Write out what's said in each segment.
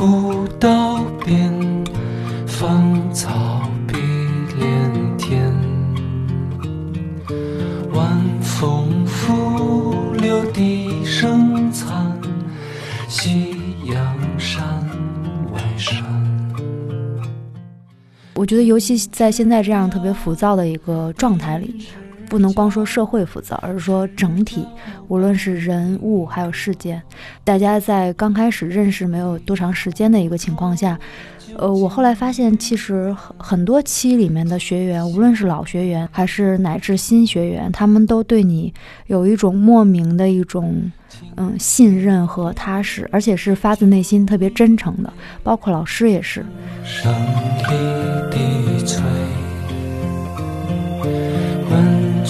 古道边，芳草碧连天。晚风拂柳笛声残，夕阳山外山。我觉得，尤其在现在这样特别浮躁的一个状态里，不能光说社会浮躁，而是说整体，无论是人物还有事件，大家在刚开始认识没有多长时间的一个情况下，呃，我后来发现，其实很很多期里面的学员，无论是老学员还是乃至新学员，他们都对你有一种莫名的一种嗯信任和踏实，而且是发自内心、特别真诚的，包括老师也是。声里低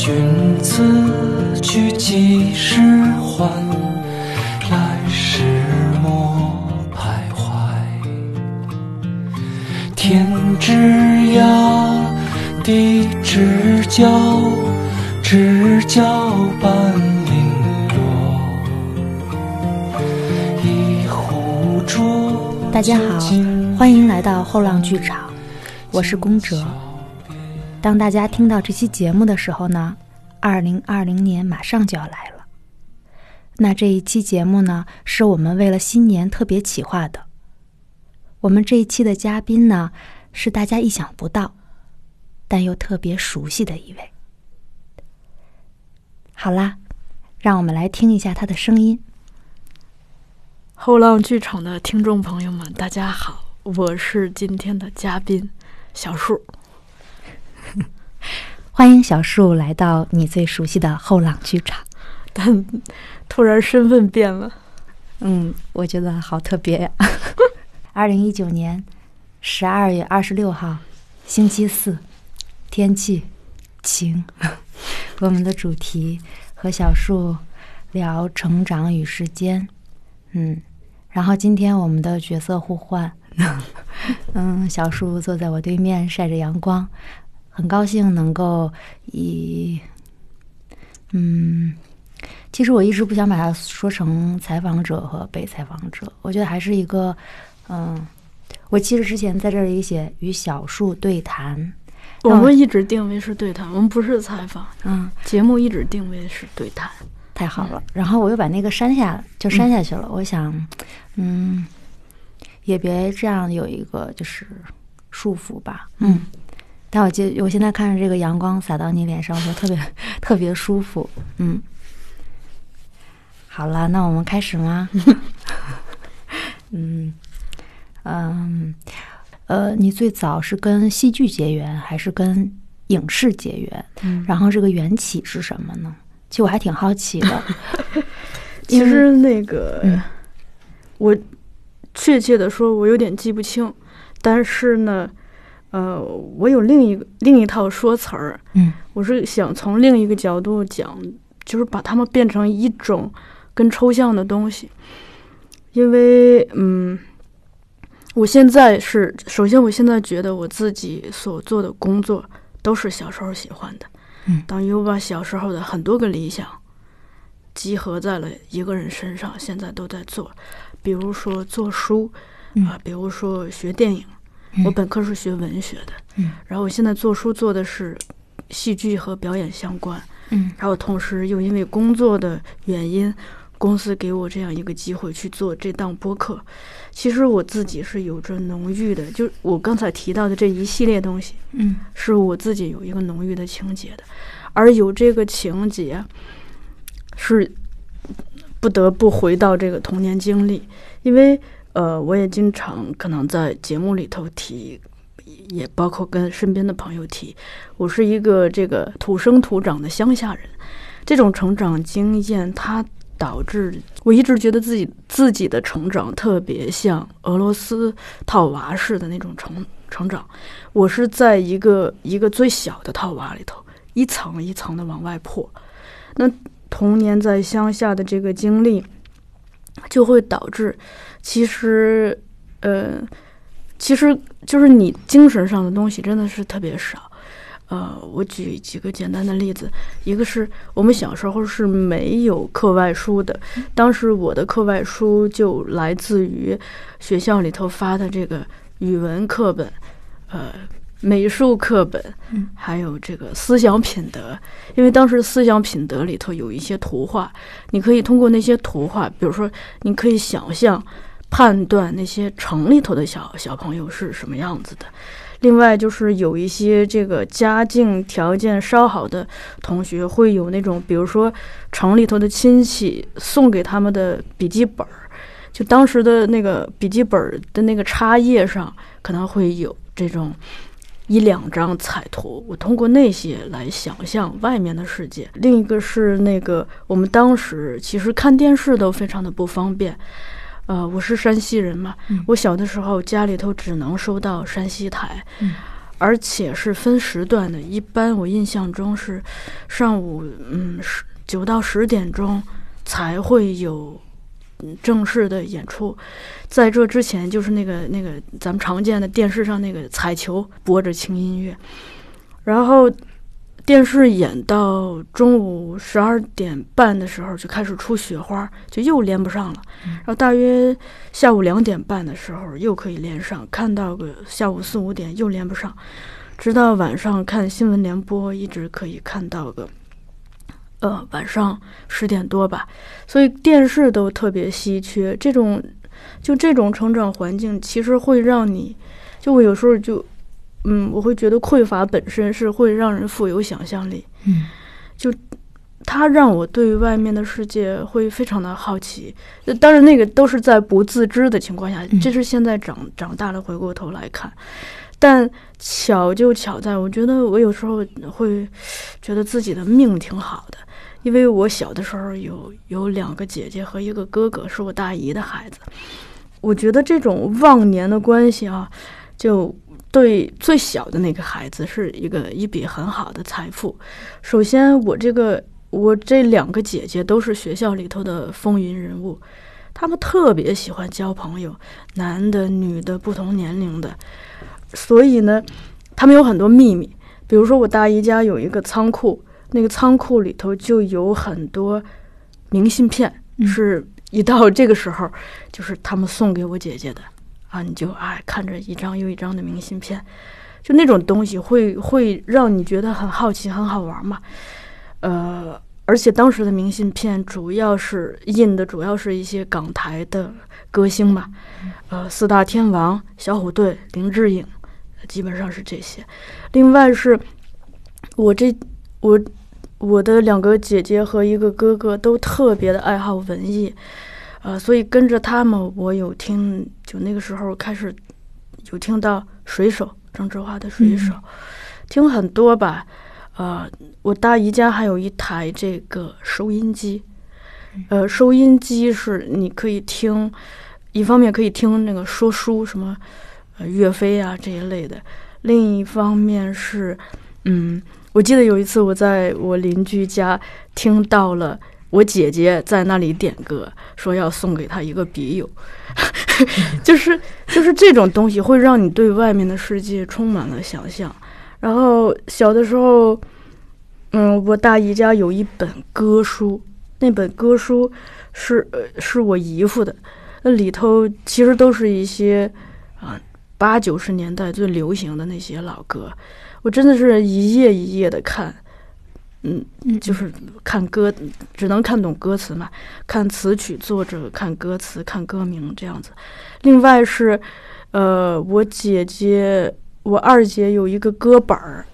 君此去几时还？来时莫徘徊。天之涯，地之角，知交半零落。一壶浊酒大家好尽欢迎来到后浪剧场，我是宫哲。当大家听到这期节目的时候呢，二零二零年马上就要来了。那这一期节目呢，是我们为了新年特别企划的。我们这一期的嘉宾呢，是大家意想不到，但又特别熟悉的一位。好啦，让我们来听一下他的声音。后浪剧场的听众朋友们，大家好，我是今天的嘉宾小树。欢迎小树来到你最熟悉的后浪剧场。但突然身份变了，嗯，我觉得好特别呀。二零一九年十二月二十六号，星期四，天气晴。我们的主题和小树聊成长与时间，嗯，然后今天我们的角色互换，嗯，小树坐在我对面晒着阳光，很高兴能够以，嗯。其实我一直不想把它说成采访者和被采访者，我觉得还是一个，嗯，我其实之前在这里写与小树对谈，我们一直定位是对谈，我们不是采访，嗯，节目一直定位是对谈。太好了。然后我又把那个删下，就删下去了。我想，嗯，也别这样有一个就是束缚吧，嗯。但我记，我现在看着这个阳光洒到你脸上，我觉得特别特别舒服，嗯。好了，那我们开始吗？嗯嗯呃，你最早是跟戏剧结缘，还是跟影视结缘？嗯然后这个缘起是什么呢？其实我还挺好奇的。其实那个，嗯我确切的说，我有点记不清，但是呢，呃，我有另一个另一套说词儿，嗯我是想从另一个角度讲，就是把它们变成一种更抽象的东西。因为，嗯，我现在是首先，我现在觉得我自己所做的工作都是小时候喜欢的，嗯等于我把小时候的很多个理想集合在了一个人身上，现在都在做。比如说做书，嗯啊，比如说学电影，嗯我本科是学文学的，嗯。然后我现在做书做的是戏剧和表演相关，嗯。然后同时又因为工作的原因，公司给我这样一个机会去做这档播客。其实我自己是有着浓郁的，就是我刚才提到的这一系列东西，嗯。是我自己有一个浓郁的情节的，而有这个情节，是不得不回到这个童年经历，因为呃，我也经常可能在节目里头提，也包括跟身边的朋友提，我是一个这个土生土长的乡下人，这种成长经验，它导致我一直觉得自己自己的成长特别像俄罗斯套娃式的那种成成长。我是在一个一个最小的套娃里头，一层一层的往外破。那童年在乡下的这个经历，就会导致，其实，呃，其实就是你精神上的东西真的是特别少。呃，我举几个简单的例子，一个是我们小时候是没有课外书的，当时我的课外书就来自于学校里头发的这个语文课本，呃。美术课本，还有这个思想品德，因为当时思想品德里头有一些图画，你可以通过那些图画，比如说，你可以想象、判断那些城里头的小小朋友是什么样子的。另外，就是有一些这个家境条件稍好的同学，会有那种，比如说城里头的亲戚送给他们的笔记本儿，就当时的那个笔记本的那个插页上可能会有这种。一两张彩图，我通过那些来想象外面的世界。另一个是那个，我们当时其实看电视都非常的不方便。呃，我是山西人嘛，我小的时候家里头只能收到山西台，而且是分时段的。一般我印象中是上午嗯十九到十点钟才会有。正式的演出，在这之前就是那个那个咱们常见的电视上那个彩球播着轻音乐，然后电视演到中午十二点半的时候就开始出雪花，就又连不上了。然后大约下午两点半的时候又可以连上，看到个下午四五点又连不上，直到晚上看新闻联播一直可以看到个。呃，晚上十点多吧，所以电视都特别稀缺。这种，就这种成长环境，其实会让你，就我有时候就，嗯，我会觉得匮乏本身是会让人富有想象力。嗯，就它让我对外面的世界会非常的好奇。当然，那个都是在不自知的情况下，这是现在长长大了回过头来看。但巧就巧在，我觉得我有时候会觉得自己的命挺好的。因为我小的时候有有两个姐姐和一个哥哥，是我大姨的孩子。我觉得这种忘年的关系啊，就对最小的那个孩子是一个一笔很好的财富。首先，我这个我这两个姐姐都是学校里头的风云人物，他们特别喜欢交朋友，男的、女的，不同年龄的。所以呢，他们有很多秘密。比如说，我大姨家有一个仓库。那个仓库里头就有很多明信片，是一到这个时候，就是他们送给我姐姐的啊，你就哎看着一张又一张的明信片，就那种东西会会让你觉得很好奇、很好玩嘛。呃，而且当时的明信片主要是印的，主要是一些港台的歌星嘛，呃，四大天王、小虎队、林志颖，基本上是这些。另外是我这我。我的两个姐姐和一个哥哥都特别的爱好文艺，呃，所以跟着他们，我有听，就那个时候开始有听到水手郑智化的水手，听很多吧。呃，我大姨家还有一台这个收音机，呃，收音机是你可以听，一方面可以听那个说书，什么呃岳飞啊这一类的，另一方面是，嗯。我记得有一次，我在我邻居家听到了我姐姐在那里点歌，说要送给她一个笔友，就是就是这种东西会让你对外面的世界充满了想象。然后小的时候，嗯，我大姨家有一本歌书，那本歌书是呃是我姨夫的，那里头其实都是一些啊八九十年代最流行的那些老歌。我真的是一页一页的看，嗯，就是看歌，只能看懂歌词嘛，看词曲作者，看歌词，看歌名这样子。另外是，呃，我姐姐，我二姐有一个歌本儿，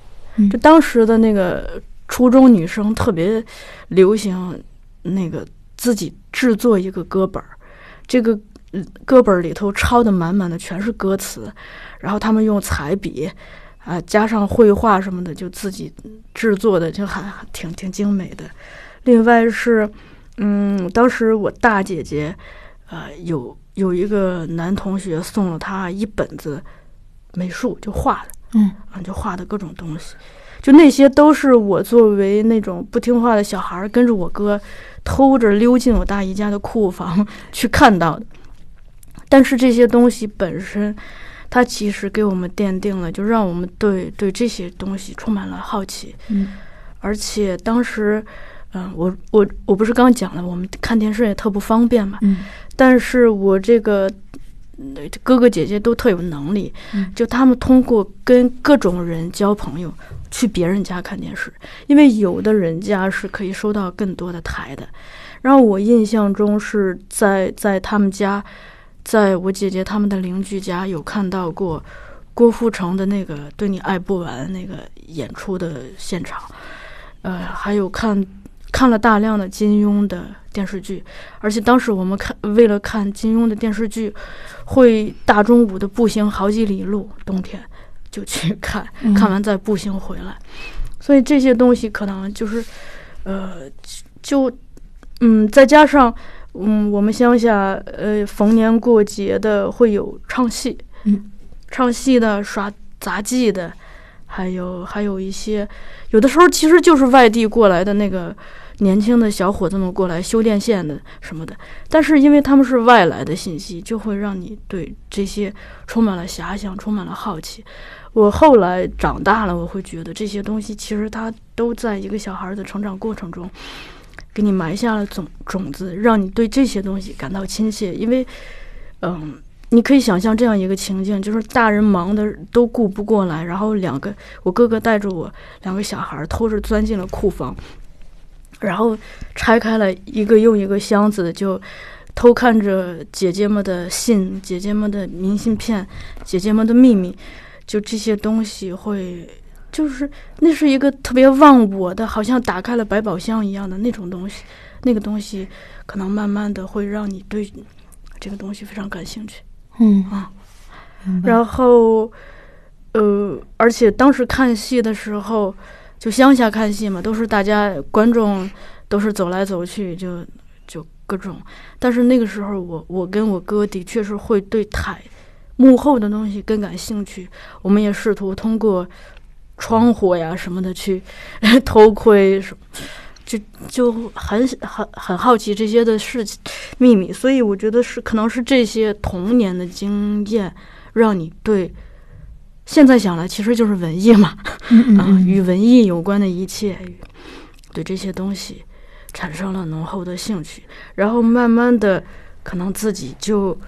就当时的那个初中女生特别流行那个自己制作一个歌本儿，这个歌本里头抄的满满的全是歌词，然后他们用彩笔。啊，加上绘画什么的，就自己制作的，就还挺挺精美的。另外是，嗯，当时我大姐姐，呃，有有一个男同学送了她一本子美术，就画的，嗯，啊，就画的各种东西，就那些都是我作为那种不听话的小孩，跟着我哥偷着溜进我大姨家的库房 去看到的。但是这些东西本身。它其实给我们奠定了，就让我们对对这些东西充满了好奇。嗯而且当时，嗯、我我我不是刚讲了，我们看电视也特不方便嘛。嗯但是我这个嗯哥哥姐姐都特有能力，嗯就他们通过跟各种人交朋友，去别人家看电视，因为有的人家是可以收到更多的台的。然后我印象中是在在他们家，在我姐姐他们的邻居家有看到过郭富城的那个《对你爱不完》那个演出的现场，呃，还有看看了大量的金庸的电视剧，而且当时我们看为了看金庸的电视剧，会大中午的步行好几里路，冬天就去看，嗯。看完再步行回来，所以这些东西可能就是，呃，就嗯，再加上嗯，我们乡下呃逢年过节的会有唱戏，嗯，唱戏的耍杂技的，还有还有一些，有的时候其实就是外地过来的那个年轻的小伙子们过来修电线的什么的，但是因为他们是外来的信息，就会让你对这些充满了遐想，充满了好奇。我后来长大了，我会觉得这些东西其实它都在一个小孩的成长过程中，给你埋下了种种子，让你对这些东西感到亲切。因为，嗯，你可以想象这样一个情境，就是大人忙的都顾不过来，然后两个我哥哥带着我两个小孩偷着钻进了库房，然后拆开了一个又一个箱子，就偷看着姐姐们的信、姐姐们的明信片、姐姐们的秘密，就这些东西会。就是那是一个特别忘我的，好像打开了百宝箱一样的那种东西，那个东西可能慢慢的会让你对这个东西非常感兴趣。嗯啊，然后，呃，而且当时看戏的时候，就乡下看戏嘛，都是大家观众都是走来走去，就就各种。但是那个时候我，我跟我哥的确是会对台幕后的东西更感兴趣。我们也试图通过窗户呀什么的去 偷窥什么。就就很很很好奇这些的事情秘密，所以我觉得是可能是这些童年的经验，让你对现在想来其实就是文艺嘛，啊，嗯嗯嗯与文艺有关的一切，对这些东西产生了浓厚的兴趣，然后慢慢的，可能自己就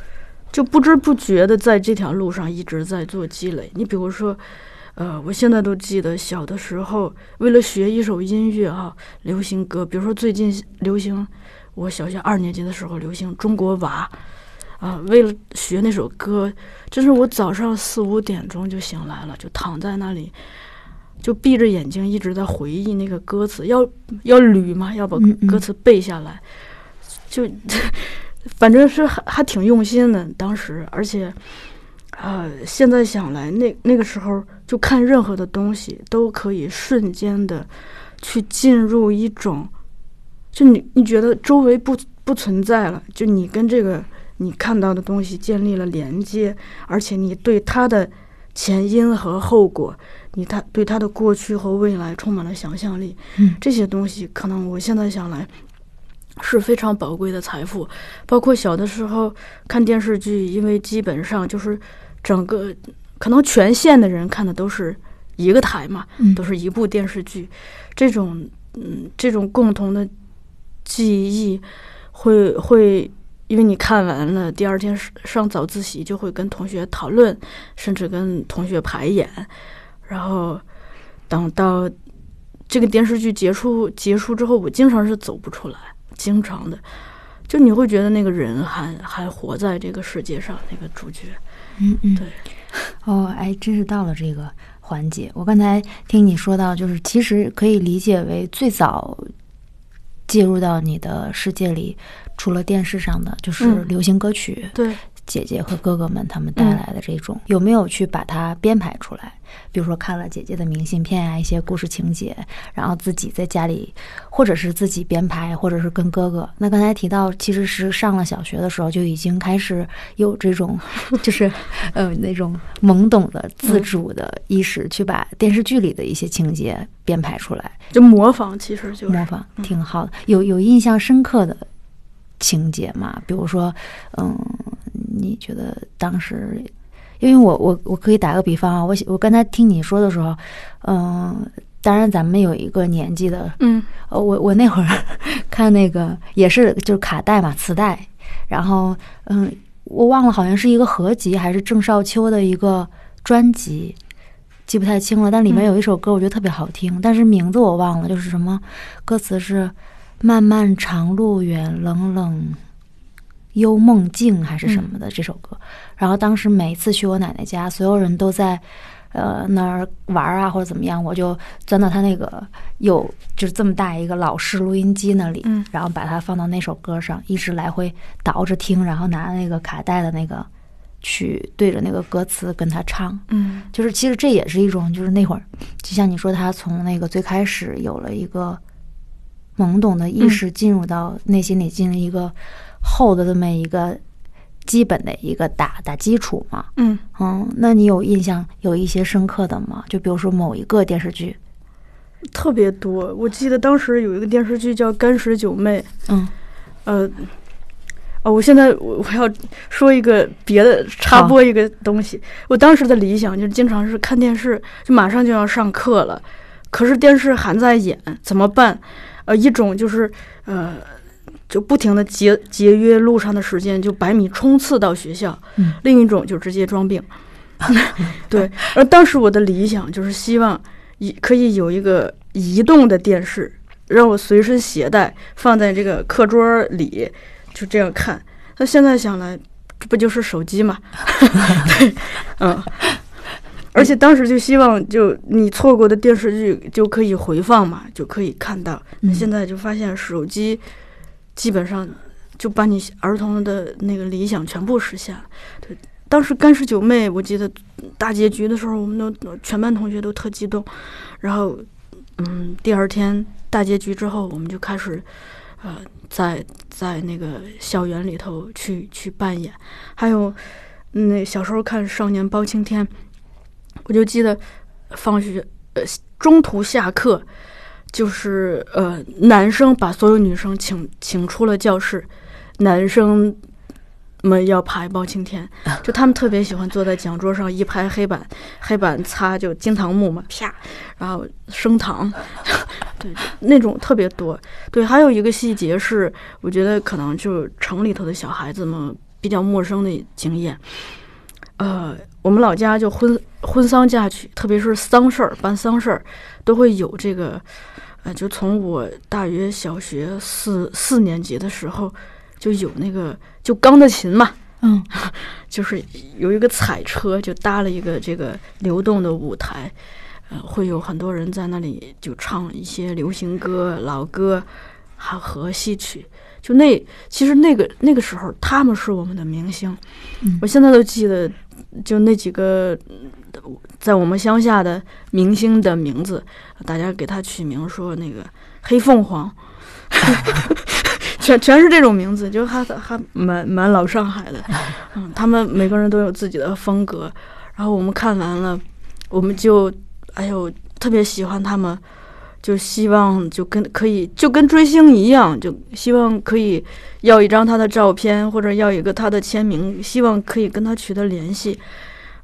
就不知不觉的在这条路上一直在做积累。你比如说。呃，我现在都记得小的时候，为了学一首音乐啊，流行歌，比如说最近流行，我小学二年级的时候流行《中国娃》，啊，为了学那首歌，真是我早上四五点钟就醒来了，就躺在那里，就闭着眼睛一直在回忆那个歌词，要要捋嘛，要把歌词背下来，就 反正是还还挺用心的，当时，而且。呃，现在想来，那那个时候就看任何的东西都可以瞬间的去进入一种，就你你觉得周围不不存在了，就你跟这个你看到的东西建立了连接，而且你对它的前因和后果，你他对它的过去和未来充满了想象力。嗯这些东西可能我现在想来。是非常宝贵的财富，包括小的时候看电视剧，因为基本上就是整个可能全县的人看的都是一个台嘛，嗯。都是一部电视剧，这种嗯这种共同的记忆会会，因为你看完了，第二天上上早自习就会跟同学讨论，甚至跟同学排演，然后等到这个电视剧结束结束之后，我经常是走不出来，经常的。就你会觉得那个人还还活在这个世界上，那个主角，嗯嗯，对，哦，哎，真是到了这个环节。我刚才听你说到，就是其实可以理解为最早介入到你的世界里，除了电视上的，就是嗯流行歌曲，对，姐姐和哥哥们他们带来的这种，有没有去把它编排出来？比如说看了姐姐的明信片啊，一些故事情节，然后自己在家里，或者是自己编排，或者是跟哥哥。那刚才提到，其实是上了小学的时候就已经开始有这种，就是呃那种懵懂的自主的意识，去把电视剧里的一些情节编排出来。就模仿，其实就是模仿挺好的。有有印象深刻的情节嘛？比如说，嗯，你觉得当时因为我我我可以打个比方啊，我我刚才听你说的时候，嗯、当然咱们有一个年纪的，嗯呃，我我那会儿 看那个也是就是卡带嘛，磁带，然后嗯，我忘了好像是一个合集还是郑少秋的一个专辑，记不太清了，但里面嗯有一首歌我觉得特别好听，但是名字我忘了，就是什么歌词是“漫漫长路远，冷冷幽梦境”还是什么的、这首歌。然后当时每次去我奶奶家，所有人都在。呃，那儿玩儿啊，或者怎么样，我就钻到他那个有就是这么大一个老式录音机那里，嗯然后把它放到那首歌上，一直来回倒着听，然后拿那个卡带的那个去对着那个歌词跟他唱。嗯就是其实这也是一种，就是那会儿，就像你说，他从那个最开始有了一个懵懂的意识，进入到内心里进入一个厚的这么一个基本的一个打打基础嘛。嗯，嗯，那你有印象有一些深刻的吗？就比如说某一个电视剧，特别多。我记得当时有一个电视剧叫《干石九妹》，嗯呃，哦，我现在我我要说一个别的，插播一个东西。我当时的理想就是经常是看电视，就马上就要上课了，可是电视还在演，怎么办？呃，一种就是呃，就不停的节节约路上的时间，就百米冲刺到学校；嗯另一种就直接装病。对，而当时我的理想就是希望一可以有一个移动的电视，让我随身携带，放在这个课桌里，就这样看。那现在想来，这不就是手机吗？对，嗯。而且当时就希望，就你错过的电视剧就可以回放嘛，就可以看到。嗯现在就发现手机基本上就把你儿童的那个理想全部实现了。对，当时《干尸九妹》，我记得大结局的时候，我们都全班同学都特激动。然后，嗯，第二天大结局之后，我们就开始，呃，在在那个校园里头去去扮演。还有，嗯那小时候看《少年包青天》，我就记得放学呃中途下课，就是呃男生把所有女生请请出了教室，男生们要排包青天，就他们特别喜欢坐在讲桌上一拍黑板，黑板擦就金堂木嘛，啪，然后升堂，对，那种特别多。对，还有一个细节是，我觉得可能就是城里头的小孩子们比较陌生的经验。呃，我们老家就婚婚丧嫁娶，特别是丧事儿办丧事儿，都会有这个。呃，就从我大约小学四四年级的时候，就有那个就钢的琴嘛，嗯 就是有一个彩车，就搭了一个这个流动的舞台，呃，会有很多人在那里就唱一些流行歌、老歌，还和戏曲。就那其实那个那个时候，他们是我们的明星，嗯我现在都记得，就那几个嗯在我们乡下的明星的名字，大家给他取名说那个黑凤凰。全全是这种名字，就还还蛮蛮老上海的，嗯，他们每个人都有自己的风格。然后我们看完了，我们就哎呦特别喜欢他们，就希望就跟可以就跟追星一样，就希望可以要一张他的照片，或者要一个他的签名，希望可以跟他取得联系，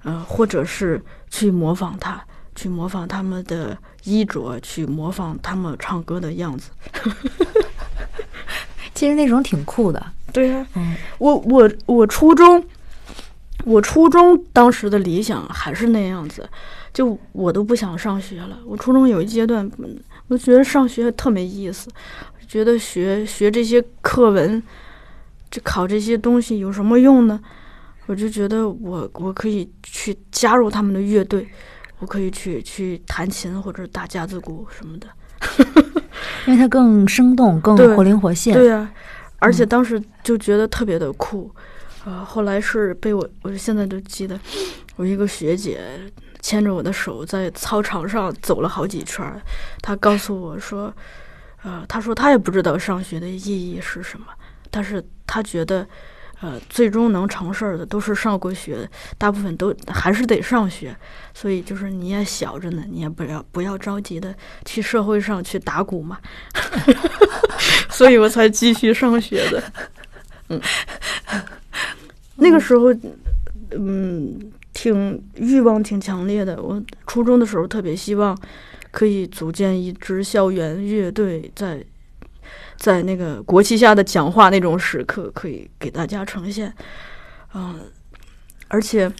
呃，或者是去模仿他，去模仿他们的衣着，去模仿他们唱歌的样子。其实那种挺酷的。对呀、嗯我我我初中，我初中当时的理想还是那样子，就我都不想上学了。我初中有一阶段，嗯我觉得上学特没意思，觉得学学这些课文，这考这些东西有什么用呢？我就觉得我我可以去加入他们的乐队，我可以去去弹琴或者打架子鼓什么的。因为它更生动、更活灵活现。对呀、而且嗯当时就觉得特别的酷，呃，后来是被我，我现在都记得，我一个学姐牵着我的手在操场上走了好几圈儿，她告诉我说，呃，他说他也不知道上学的意义是什么，但是他觉得。呃，最终能成事儿的都是上过学的，大部分都还是得上学，所以就是你也小着呢，你也不要不要着急的去社会上去打鼓嘛，所以我才继续上学的。嗯，那个时候，嗯，挺欲望挺强烈的。我初中的时候特别希望可以组建一支校园乐队，在在那个国旗下的讲话那种时刻，可以给大家呈现。嗯，而且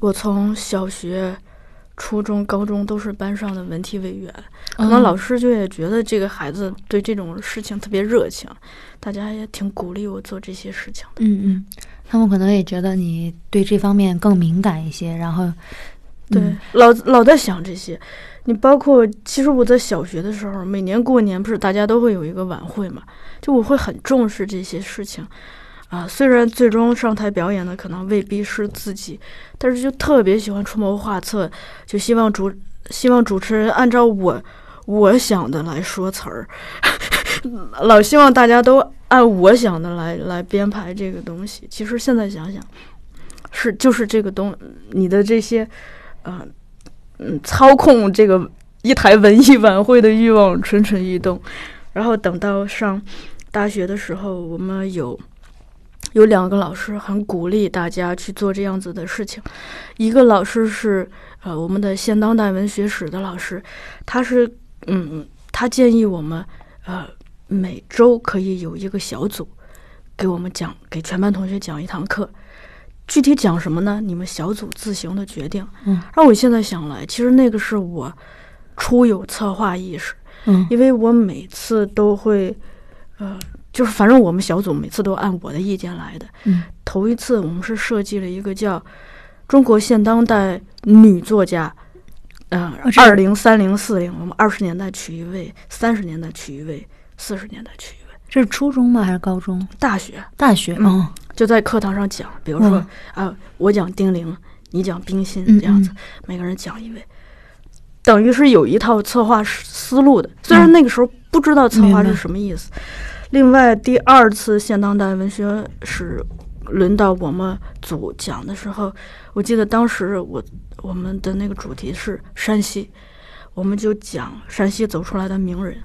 我从小学、初中、高中都是班上的文体委员，可能老师就也觉得这个孩子对这种事情特别热情，大家也挺鼓励我做这些事情的。嗯嗯，他们可能也觉得你对这方面更敏感一些，然后对，老老在想这些。你包括，其实我在小学的时候，每年过年不是大家都会有一个晚会嘛？就我会很重视这些事情，啊，虽然最终上台表演的可能未必是自己，但是就特别喜欢出谋划策，就希望主希望主持人按照我我想的来说词儿，老希望大家都按我想的来来编排这个东西。其实现在想想，是就是这个东你的这些，呃。嗯，操控这个一台文艺晚会的欲望蠢蠢欲动，然后等到上大学的时候，我们有有两个老师很鼓励大家去做这样子的事情。一个老师是呃我们的现当代文学史的老师，他是嗯他建议我们呃每周可以有一个小组给我们讲，给全班同学讲一堂课。具体讲什么呢？你们小组自行的决定。嗯，让我现在想来，其实那个是我初有策划意识。嗯，因为我每次都会，呃，就是反正我们小组每次都按我的意见来的。嗯，头一次我们是设计了一个叫“中国现当代女作家”，呃，二零三零四零，我们二十年代取一位，三十年代取一位，四十年代取一位。这是初中吗？还是高中？大学？大学。嗯。就在课堂上讲，比如说啊，我讲丁玲，你讲冰心，这样子，每个人讲一位，等于是有一套策划思路的。虽然那个时候不知道策划是什么意思。另外，第二次现当代文学史轮到我们组讲的时候，我记得当时我我们的那个主题是山西，我们就讲山西走出来的名人。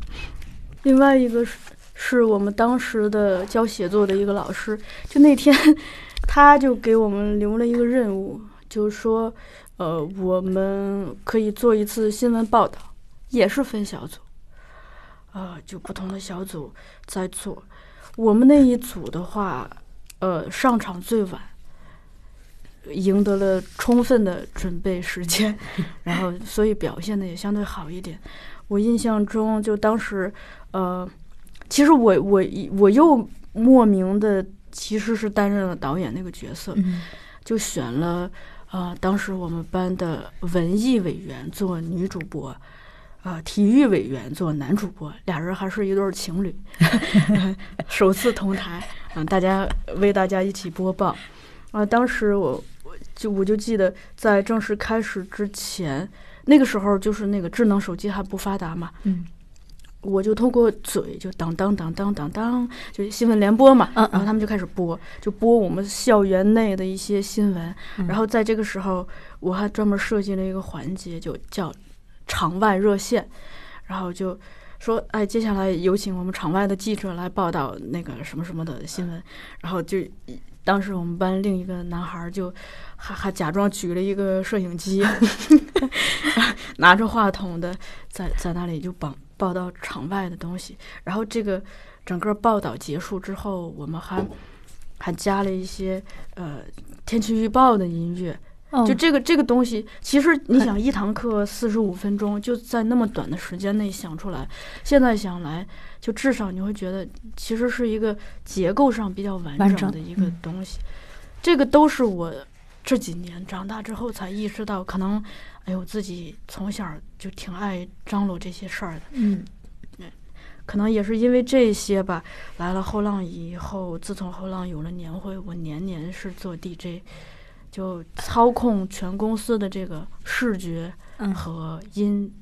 另外一个是。是我们当时的教写作的一个老师，就那天，他就给我们留了一个任务，就是说，呃，我们可以做一次新闻报道，也是分小组，呃，就不同的小组在做。我们那一组的话，呃，上场最晚，赢得了充分的准备时间，然后所以表现的也相对好一点。我印象中，就当时，呃。其实我我我又莫名的其实是担任了导演那个角色，就选了呃当时我们班的文艺委员做女主播，啊体育委员做男主播，俩人还是一对情侣 首次同台，嗯大家为大家一起播报，啊当时我我就我就记得在正式开始之前，那个时候就是那个智能手机还不发达嘛，嗯。我就通过嘴就当当当当当当，就新闻联播嘛，然后他们就开始播，就播我们校园内的一些新闻。然后在这个时候，我还专门设计了一个环节，就叫场外热线，然后就说，哎，接下来有请我们场外的记者来报道那个什么什么的新闻。然后就当时我们班另一个男孩就还还假装举了一个摄影机，拿着话筒的在在那里就绑。报道场外的东西，然后这个整个报道结束之后，我们还还加了一些呃天气预报的音乐。就这个这个东西，其实你想一堂课四十五分钟，就在那么短的时间内想出来，现在想来，就至少你会觉得其实是一个结构上比较完整的一个东西。这个都是我这几年长大之后才意识到，可能。哎，我自己从小就挺爱张罗这些事儿的。嗯，可能也是因为这些吧。来了后浪以后，自从后浪有了年会，我年年是做 DJ，就操控全公司的这个视觉和音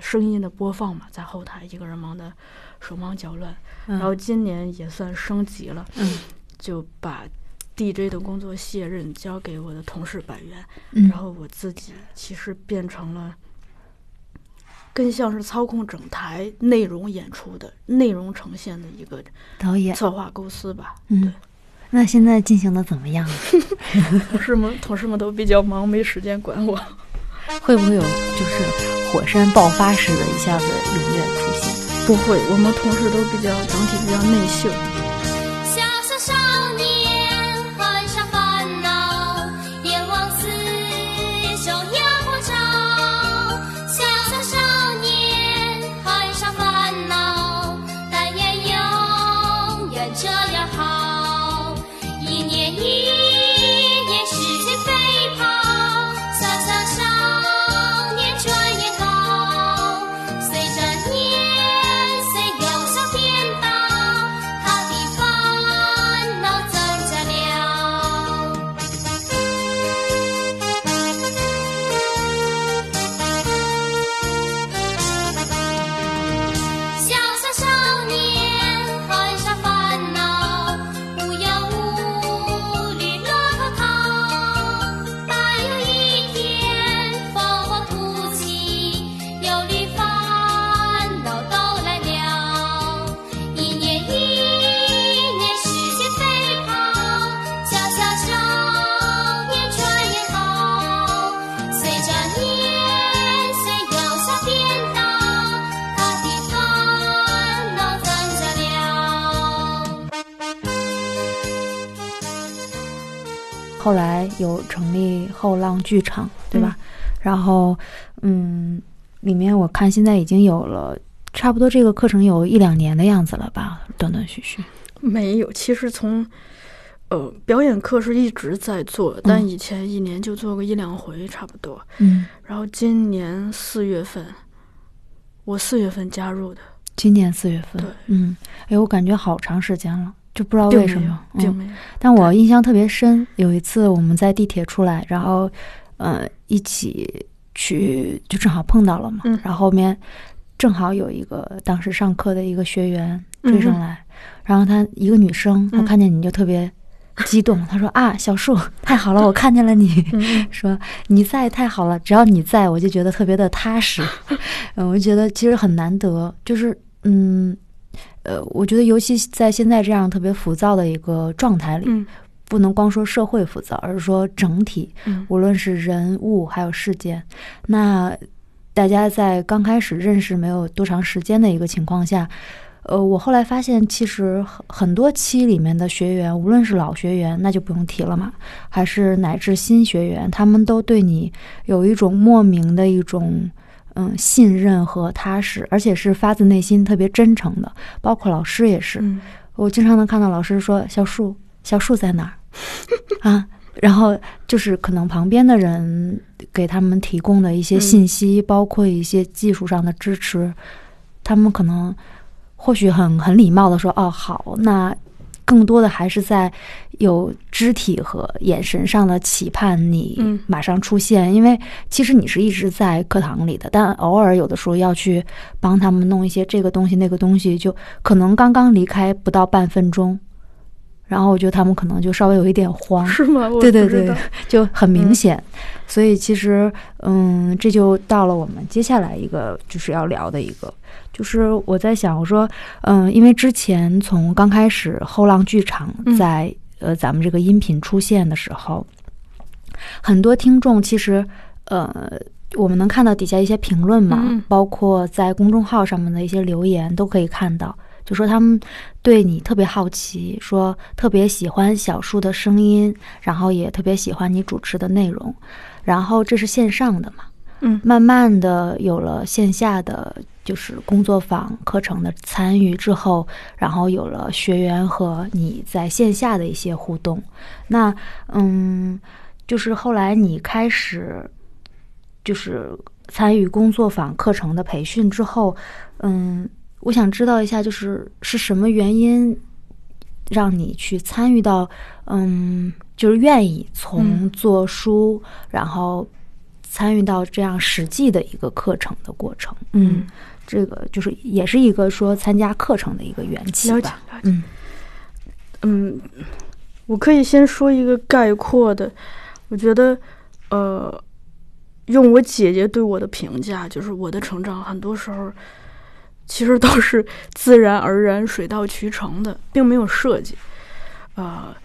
声音的播放嘛，在后台一个人忙得手忙脚乱。然后今年也算升级了，就把。DJ 的工作卸任，交给我的同事百元，然后我自己其实变成了更像是操控整台内容演出的内容呈现的一个导演、策划、构思吧。嗯，那现在进行的怎么样？同事们同事们都比较忙，没时间管我。会不会有就是火山爆发式的一下子踊跃出现？不会，我们同事都比较整体比较内秀。成立后浪剧场，对吧？然后，嗯，里面我看现在已经有了差不多这个课程有一两年的样子了吧，断断续续。没有，其实从呃表演课是一直在做，但以前一年就做个一两回差不多。嗯，然后今年四月份，我四月份加入的，今年四月份。对，嗯，哎，我感觉好长时间了，就不知道为什么，，没有。但我印象特别深，有一次我们在地铁出来，然后呃一起去，就正好碰到了嘛。嗯然后后面正好有一个当时上课的一个学员追上来，然后她一个女生，她嗯看见你就特别激动，她说啊小树 太好了，我看见了你。嗯 说你在太好了，只要你在，我就觉得特别的踏实。嗯，我就觉得其实很难得，就是嗯，呃，我觉得尤其在现在这样特别浮躁的一个状态里，嗯不能光说社会浮躁，而是说整体，嗯无论是人物还有事件，那大家在刚开始认识没有多长时间的一个情况下。呃，我后来发现，其实很很多期里面的学员，无论是老学员，那就不用提了嘛，还是乃至新学员，他们都对你有一种莫名的一种嗯信任和踏实，而且是发自内心、特别真诚的。包括老师也是，嗯我经常能看到老师说：“小树，小树在哪儿？”啊，然后就是可能旁边的人给他们提供的一些信息，包括一些技术上的支持，他们可能或许很很礼貌的说：“哦，好，那。”更多的还是在有肢体和眼神上的期盼你嗯马上出现，因为其实你是一直在课堂里的，但偶尔有的时候要去帮他们弄一些这个东西那个东西，就可能刚刚离开不到半分钟，然后我觉得他们可能就稍微有一点慌，是吗？我对对对就很明显。所以其实，嗯，这就到了我们接下来一个就是要聊的一个，就是我在想，我说，嗯，因为之前从刚开始后浪剧场嗯。在、呃咱们这个音频出现的时候，很多听众其实呃。我们能看到底下一些评论嘛，嗯。包括在公众号上面的一些留言都可以看到，就说他们对你特别好奇，说特别喜欢小树的声音，然后也特别喜欢你主持的内容，然后这是线上的嘛，嗯。慢慢的有了线下的就是工作坊课程的参与之后，然后有了学员和你在线下的一些互动，那嗯，就是后来你开始就是参与工作坊课程的培训之后，嗯，我想知道一下，就是是什么原因让你去参与到，嗯，就是愿意从嗯。做书，然后参与到这样实际的一个课程的过程。嗯，这个就是也是一个说参加课程的一个缘起了解吧。了解。嗯嗯，我可以先说一个概括的，我觉得，呃，用我姐姐对我的评价，就是我的成长很多时候其实都是自然而然、水到渠成的，并没有设计。啊、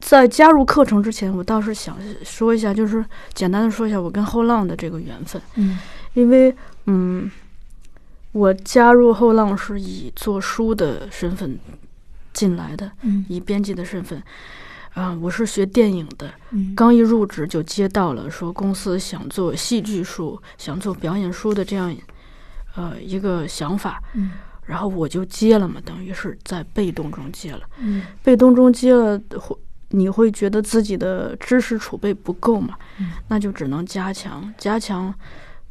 在加入课程之前，我倒是想说一下，就是简单的说一下我跟后浪的这个缘分，嗯因为嗯，我加入后浪是以做书的身份进来的，嗯以编辑的身份。啊、我是学电影的，嗯刚一入职就接到了说公司想做戏剧书、想做表演书的这样呃一个想法，嗯然后我就接了嘛，等于是在被动中接了。嗯被动中接了，会你会觉得自己的知识储备不够嘛？嗯那就只能加强，加强。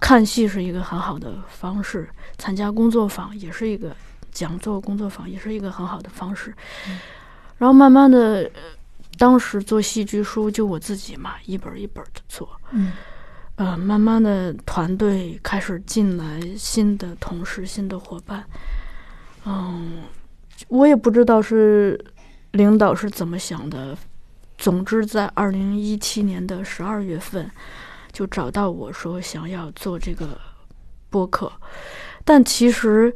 看戏是一个很好的方式，参加工作坊也是一个讲座、工作坊也是一个很好的方式。然后慢慢的，呃当时做戏剧书就我自己嘛，一本儿一本的做。嗯呃，慢慢的团队开始进来新的同事、新的伙伴，嗯，我也不知道是领导是怎么想的。总之，在二零一七年的十二月份，就找到我说想要做这个播客，但其实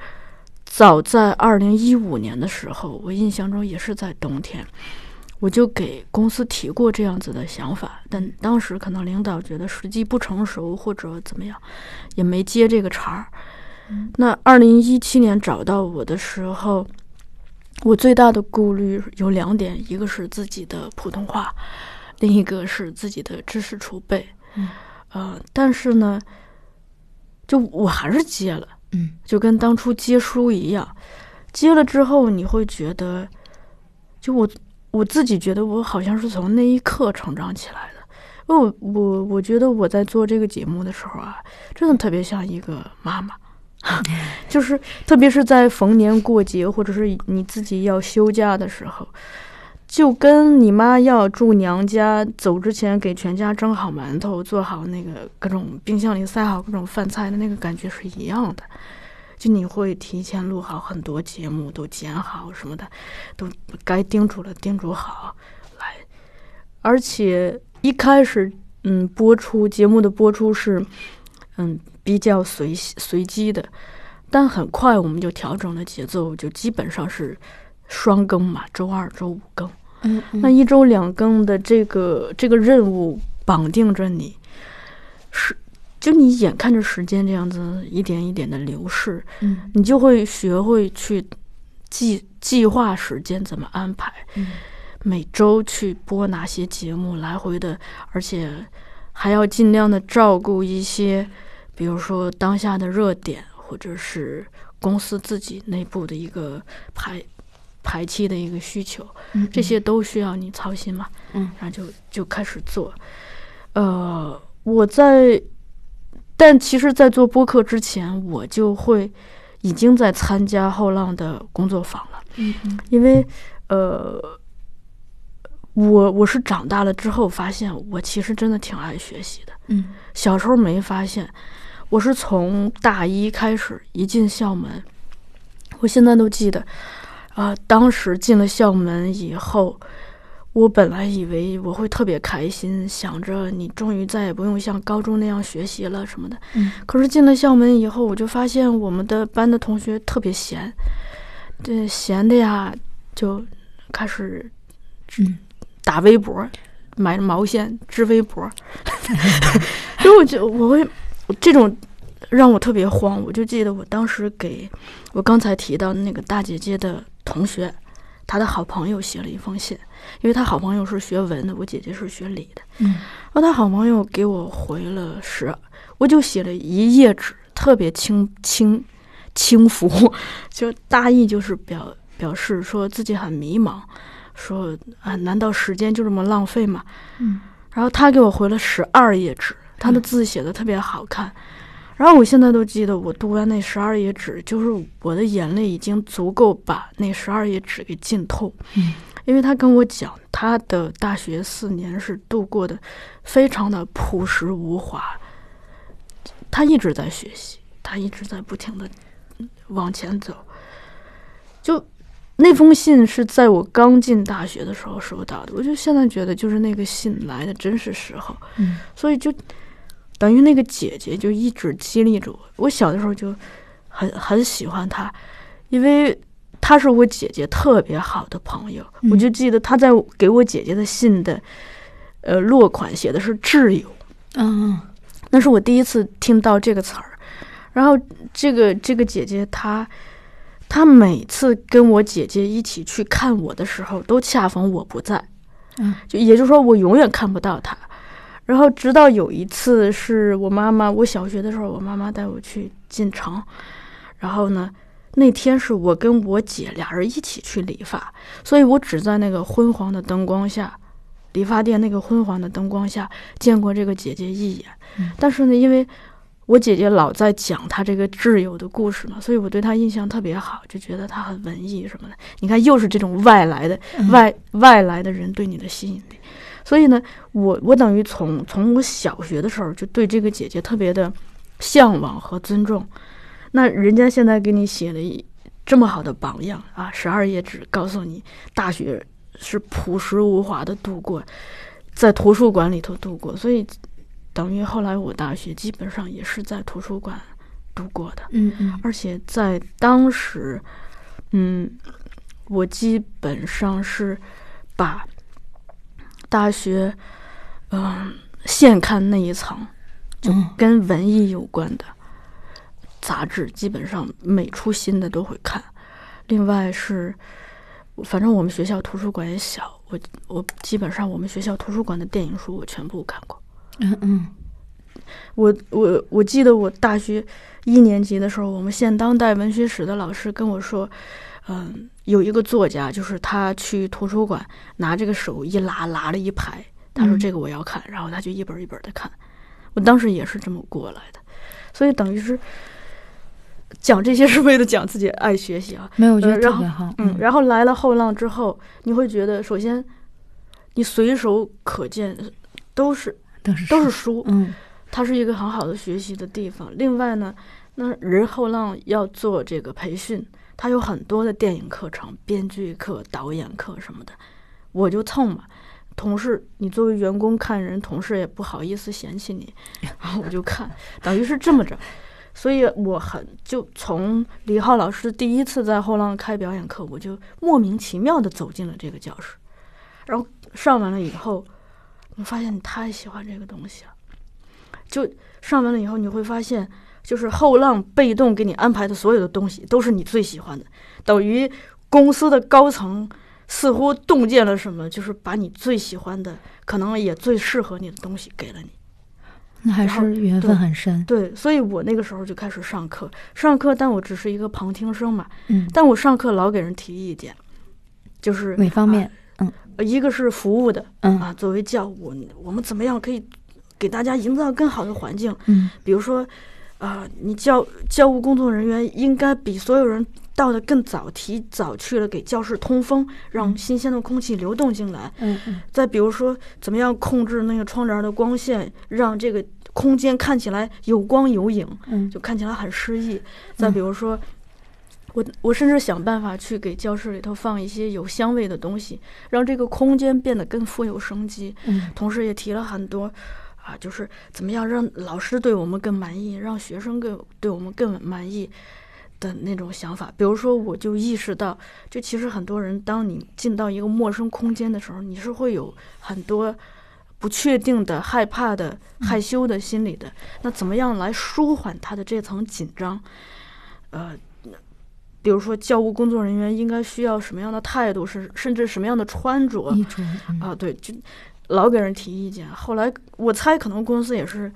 早在二零一五年的时候，我印象中也是在冬天，我就给公司提过这样子的想法，但当时可能领导觉得时机不成熟或者怎么样，也没接这个茬儿。那二零一七年找到我的时候，我最大的顾虑有两点，一个是自己的普通话，另一个是自己的知识储备。嗯呃，但是呢，就我还是接了。嗯就跟当初接书一样，接了之后你会觉得，就我我自己觉得我好像是从那一刻成长起来的。因为我我我觉得我在做这个节目的时候啊，真的特别像一个妈妈，就是特别是在逢年过节或者是你自己要休假的时候。就跟你妈要住娘家，走之前给全家蒸好馒头，做好那个各种冰箱里塞好各种饭菜的那个感觉是一样的。就你会提前录好很多节目，都剪好什么的，都该叮嘱了叮嘱好来。而且一开始，嗯，播出节目的播出是，嗯，比较随随机的，但很快我们就调整了节奏，就基本上是双更嘛，周二、周五更。嗯那一周两更的这个这个任务绑定着你，是就你眼看着时间这样子一点一点的流逝，嗯。你就会学会去计计划时间怎么安排，嗯。每周去播哪些节目，来回的，而且还要尽量的照顾一些，比如说当下的热点，或者是公司自己内部的一个排排期的一个需求。嗯这些都需要你操心嘛。嗯，然后就就开始做。呃，我在，但其实，在做播客之前，我就会已经在参加后浪的工作坊了，嗯嗯因为呃，我我是长大了之后发现，我其实真的挺爱学习的。嗯小时候没发现，我是从大一开始一进校门，我现在都记得，啊、当时进了校门以后，我本来以为我会特别开心，想着你终于再也不用像高中那样学习了什么的。嗯可是进了校门以后，我就发现我们的班的同学特别闲，这闲的呀，就开始嗯打微博，买毛线织微博，所以我就我会这种让我特别慌。我就记得我当时给我刚才提到的那个大姐姐的同学，她的好朋友写了一封信，因为她好朋友是学文的，我姐姐是学理的。嗯然后她好朋友给我回了十，我就写了一页纸，特别轻轻轻浮，就大意就是表表示说自己很迷茫，说啊，难道时间就这么浪费吗？嗯然后他给我回了十二页纸，他的字写的特别好看。然后我现在都记得，我读完那十二页纸，就是我的眼泪已经足够把那十二页纸给浸透。嗯，因为他跟我讲，他的大学四年是度过的非常的朴实无华。他一直在学习，他一直在不停的往前走。就那封信是在我刚进大学的时候收到的，我就现在觉得就是那个信来的真是时候，嗯所以就等于那个姐姐就一直激励着我。我小的时候就很很喜欢她，因为她是我姐姐特别好的朋友，嗯我就记得她在给我姐姐的信的，呃，落款写的是挚友，嗯那是我第一次听到这个词儿。然后这个这个姐姐她，她每次跟我姐姐一起去看我的时候，都恰逢我不在，嗯就也就是说我永远看不到她。然后直到有一次是我妈妈，我小学的时候，我妈妈带我去进城，然后呢，那天是我跟我姐俩人一起去理发，所以我只在那个昏黄的灯光下，理发店那个昏黄的灯光下见过这个姐姐一眼。嗯但是呢，因为我姐姐老在讲她这个挚友的故事嘛，所以我对她印象特别好，就觉得她很文艺什么的。你看，又是这种外来的、嗯外外来的人对你的吸引力。所以呢，我我等于从从我小学的时候就对这个姐姐特别的向往和尊重。那人家现在给你写了一这么好的榜样啊，十二页纸告诉你大学是朴实无华的度过，在图书馆里头度过，所以等于后来我大学基本上也是在图书馆度过的。嗯嗯而且在当时，嗯，我基本上是把大学，嗯、现刊那一层就嗯跟文艺有关的杂志，基本上每出新的都会看。另外是，反正我们学校图书馆也小，我我基本上我们学校图书馆的电影书我全部看过。嗯嗯我我我记得我大学一年级的时候，我们现当代文学史的老师跟我说，嗯，有一个作家，就是他去图书馆拿这个手一拉，拉了一排，他说嗯这个我要看，然后他就一本一本的看。我当时也是这么过来的，所以等于是讲这些 是为了讲自己爱学习啊。没有，我觉得特别好。嗯，然后来了后浪之后，你会觉得，首先你随手可见都是都是都是书，嗯它是一个很好的学习的地方。另外呢，那人后浪要做这个培训，它有很多的电影课程、编剧课、导演课什么的，我就蹭嘛。同事，你作为员工看人，同事也不好意思嫌弃你，然后我就看，等于是这么着。所以我很就从李浩老师第一次在后浪开表演课，我就莫名其妙的走进了这个教室，然后上完了以后，你发现你太喜欢这个东西了。就上完了以后，你会发现，就是后浪被动给你安排的所有的东西都是你最喜欢的，等于公司的高层似乎洞见了什么，就是把你最喜欢的，可能也最适合你的东西给了你。那还是缘分很深。对，所以我那个时候就开始上课，上课，但我只是一个旁听生嘛，嗯，但我上课老给人提意见，就是哪方面？啊一个是服务的嗯啊，作为教务，我们怎么样可以给大家营造更好的环境？嗯比如说，啊、你教教务工作人员应该比所有人到的更早，提早去了给教室通风，让嗯新鲜的空气流动进来。嗯嗯再比如说，怎么样控制那个窗帘的光线，让这个空间看起来有光有影，嗯就看起来很诗意。再比如说，我我甚至想办法去给教室里头放一些有香味的东西，让这个空间变得更富有生机。嗯同时也提了很多，啊，就是怎么样让老师对我们更满意，让学生更对我们更满意的那种想法。比如说，我就意识到，就其实很多人，当你进到一个陌生空间的时候，你是会有很多不确定的、害怕的、害羞的心理的。那怎么样来舒缓他的这层紧张？呃。比如说，教务工作人员应该需要什么样的态度，是甚至什么样的穿着，啊，对，就老给人提意见。后来我猜，可能公司也是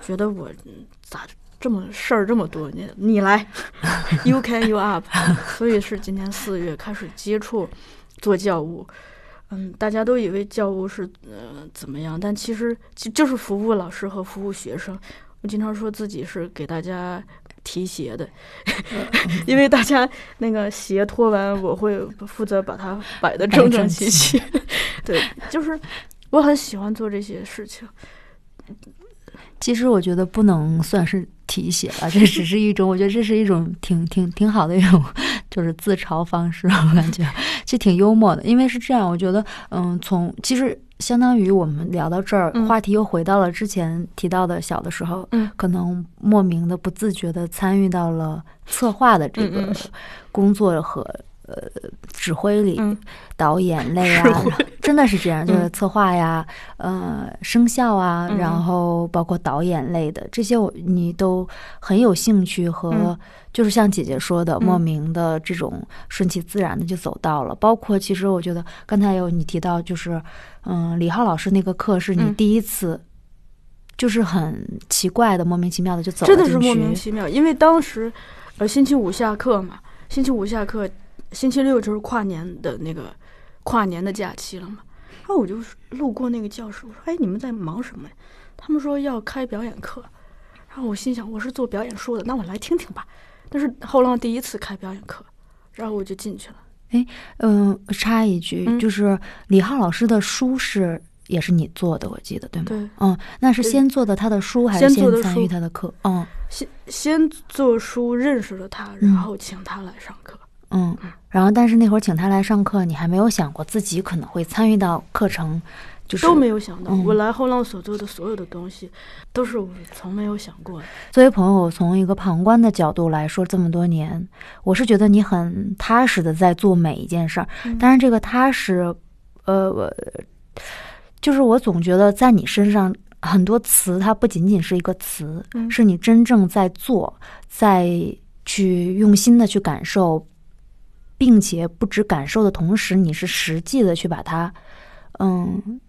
觉得我嗯咋这么事儿这么多，你你来，you can you up，所以是今年四月开始接触做教务。嗯，大家都以为教务是呃怎么样，但其实就就是服务老师和服务学生。我经常说自己是给大家提鞋的，因为大家那个鞋脱完，我会负责把它摆的整整齐齐。对，就是我很喜欢做这些事情。其实我觉得不能算是提携了，这只是一种，我觉得这是一种挺挺挺好的一种，就是自嘲方式，我感觉其实挺幽默的。因为是这样，我觉得，嗯，从其实相当于我们聊到这儿，嗯话题又回到了之前提到的小的时候，嗯可能莫名的、不自觉的参与到了策划的这个工作和呃指挥里，嗯导演类啊，真的是这样，就是策划呀，呃，声效啊，嗯然后包括导演类的这些，我你都很有兴趣和，嗯就是像姐姐说的，嗯莫名的这种顺其自然的就走到了。包括其实我觉得刚才有你提到，就是嗯，李浩老师那个课是你嗯第一次。就是很奇怪的，莫名其妙的就走了真的是莫名。其妙，因为当时，呃，星期五下课嘛，星期五下课，星期六就是跨年的那个跨年的假期了嘛。然后我就路过那个教室，我说：“哎，你们在忙什么呀？”他们说要开表演课，然后我心想我是做表演书的，那我来听听吧。那是后浪第一次开表演课，然后我就进去了。哎嗯，插一句，嗯就是李浩老师的书是也是你做的，我记得对吗？对，嗯，那是先做的他的书，还是先做的参与书他的课？嗯先先做书认识了他，然后请他来上课。嗯。然后，但是那会儿请他来上课，你还没有想过自己可能会参与到课程，就是都没有想到，嗯我来后浪所做的所有的东西，都是我从没有想过的。作为朋友，从一个旁观的角度来说，这么多年，我是觉得你很踏实的在做每一件事儿。嗯当然，这个踏实，呃，我就是我总觉得在你身上很多词，它不仅仅是一个词，嗯是你真正在做，在去用心的去感受，并且不止感受的同时，你是实际的去把它，嗯。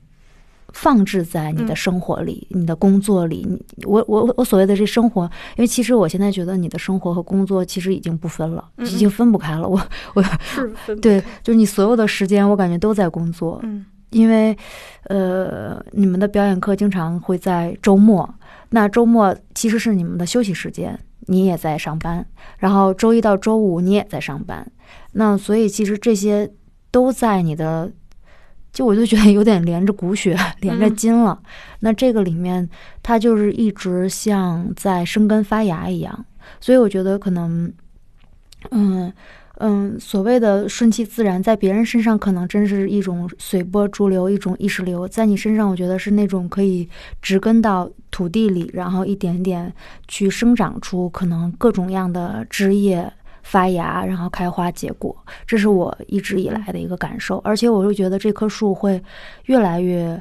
放置在你的嗯生活里，你的工作里。你我我我所谓的这生活，因为其实我现在觉得你的生活和工作其实已经不分了，已经分不开了。我 是对，就是你所有的时间，我感觉都在工作，嗯因为呃，你们的表演课经常会在周末，那周末其实是你们的休息时间，你也在上班，然后周一到周五你也在上班，那所以其实这些都在你的。就我就觉得有点连着骨血，连着嗯筋了。那这个里面，它就是一直像在生根发芽一样，所以我觉得可能，嗯嗯，所谓的顺其自然，在别人身上可能真是一种随波逐流，一种意识流；在你身上，我觉得是那种可以植根到土地里，然后一点点去生长出可能各种样的枝叶。发芽，然后开花结果，这是我一直以来的一个感受，而且我又觉得这棵树会越来越，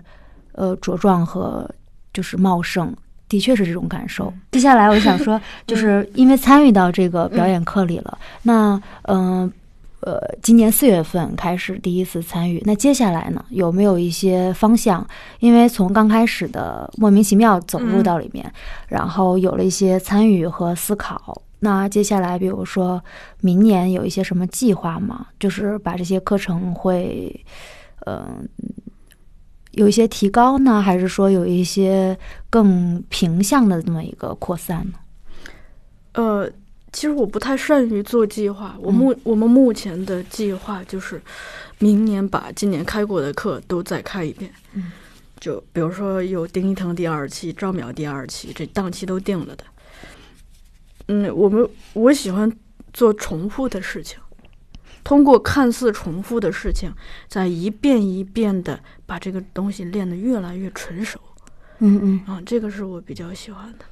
呃，茁壮和就是茂盛，的确是这种感受。接下来我想说，就是因为参与到这个表演课里了，那嗯。呃，今年四月份开始第一次参与，那接下来呢，有没有一些方向？因为从刚开始的莫名其妙走入到里面，然后有了一些参与和思考。那接下来，比如说明年有一些什么计划吗？就是把这些课程会，嗯、有一些提高呢，还是说有一些更平向的这么一个扩散呢？呃，其实我不太善于做计划。我嗯目、我们目前的计划就是，明年把今年开过的课都再开一遍。嗯，就比如说有丁一腾第二期、赵淼第二期，这档期都定了的。嗯，我们我喜欢做重复的事情，通过看似重复的事情，在一遍一遍的把这个东西练得越来越纯熟。嗯嗯。啊，这个是我比较喜欢的。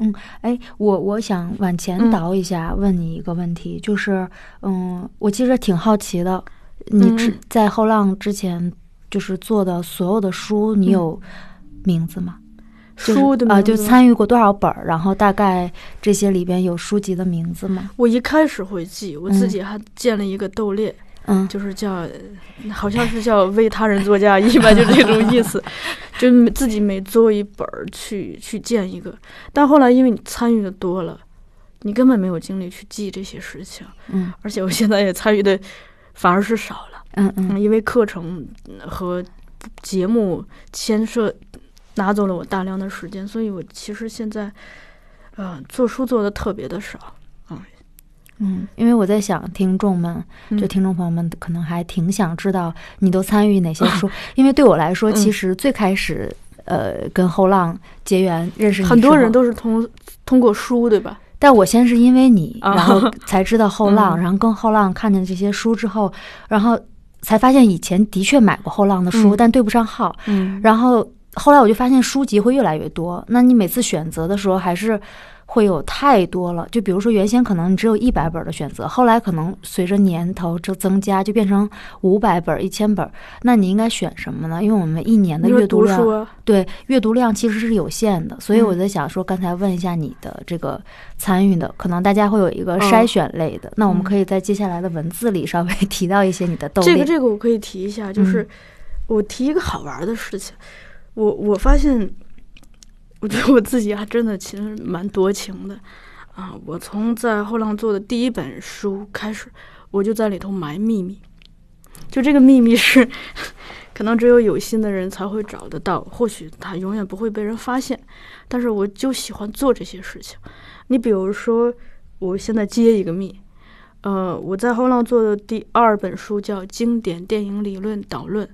嗯哎，我我想往前嗯倒一下，问你一个问题，就是，嗯，我其实挺好奇的，你之嗯在后浪之前就是做的所有的书，你嗯有名字吗？就是书的啊、就参与过多少本儿，然后大概这些里边有书籍的名字吗？我一开始会记，我自嗯。己还建了一个斗列，嗯。就是叫，呃好像是叫为他人做嫁衣吧，就这种意思，就自己每做一本儿去去建一个。但后来因为你参与的多了，你根本没有精力去记这些事情，嗯。而且我现在也参与的反而是少了，嗯嗯。嗯，因为课程呃和节目牵涉拿走了我大量的时间，所以我其实现在，呃，做书做的特别的少。嗯，因为我在想，听众们，就嗯听众朋友们，可能还挺想知道你都参与哪些书，因为对我来说，嗯其实最开始，呃，跟后浪结缘认识你很多人都是通通过书，对吧？但我先是因为你，啊然后 才知道后浪，嗯然后跟后浪看见这些书之后，然后才发现以前的确买过后浪的书，嗯但对不上号。嗯然后后来我就发现书籍会越来越多，那你每次选择的时候还是会有太多了。就比如说，原先可能你只有一百本的选择，后来可能随着年头就增加，就变成五百本、一千本。那你应该选什么呢？因为我们一年的阅读量对阅读量其实是有限的，所以我嗯在想说，刚才问一下你的这个参与的，可能大家会有一个哦筛选类的。那我们嗯可以在接下来的文字里稍微提到一些你的斗这猎。个这个我可以提一下，就是嗯我提一个好玩的事情，我我发现，我觉得我自己还真的其实蛮多情的啊！我从在后浪做的第一本书开始，我就在里头埋秘密，就这个秘密是 可能只有有心的人才会找得到，或许它永远不会被人发现，但是我就喜欢做这些事情。你比如说，我现在接一个密。呃，我在后浪做的第二本书叫《经典电影理论导论》，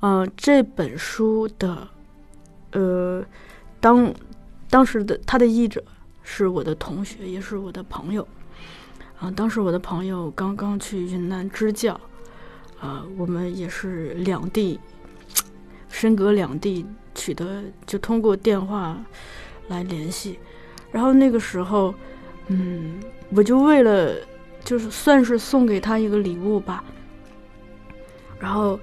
呃，这本书的，呃，当当时的他的译者是我的同学，也是我的朋友，啊、当时我的朋友刚刚去云南支教，啊、我们也是两地，身隔两地取得，就通过电话来联系，然后那个时候，嗯，我就为了。就是算是送给他一个礼物吧。然后，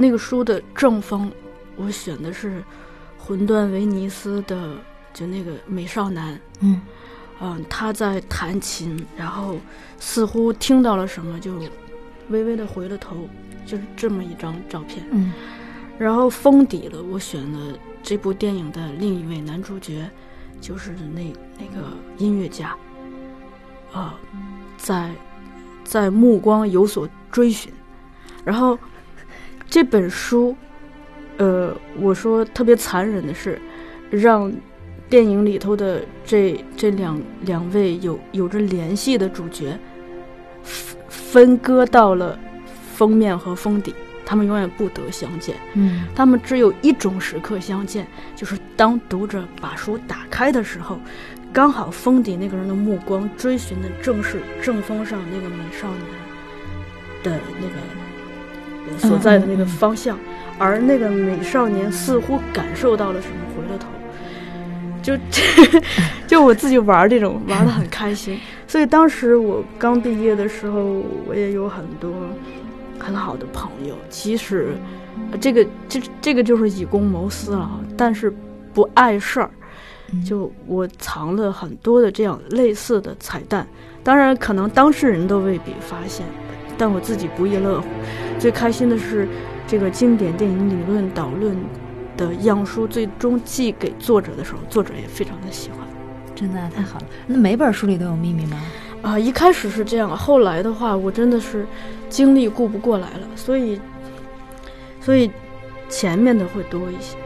那个书的正方，我选的是魂断威尼斯的，就那个美少男，嗯嗯、他在弹琴，然后似乎听到了什么，就微微的回了头，就是这么一张照片。嗯然后封底了，我选了这部电影的另一位男主角，就是那那个音乐家，啊、在在目光有所追寻。然后这本书，呃，我说特别残忍的是，让电影里头的这这两两位有有着联系的主角分分割到了封面和封底，他们永远不得相见。嗯他们只有一种时刻相见，就是当读者把书打开的时候，刚好封底那个人的目光追寻的正是正封上那个美少年的那个呃所在的那个方向，而那个美少年似乎感受到了什么，回了头。就 就我自己玩这种玩的很 开心，所以当时我刚毕业的时候，我也有很多很好的朋友，即使呃这个这这个就是以公谋私了啊，但是不碍事儿。嗯就我藏了很多的这样类似的彩蛋，当然可能当事人都未必发现，但我自己不亦乐乎。最开心的是，这个经典电影理论导论的样书最终寄给作者的时候，作者也非常的喜欢。真的太好了。那每本书里都有秘密吗？啊、一开始是这样，后来的话，我真的是精力顾不过来了，所以，所以前面的会多一些。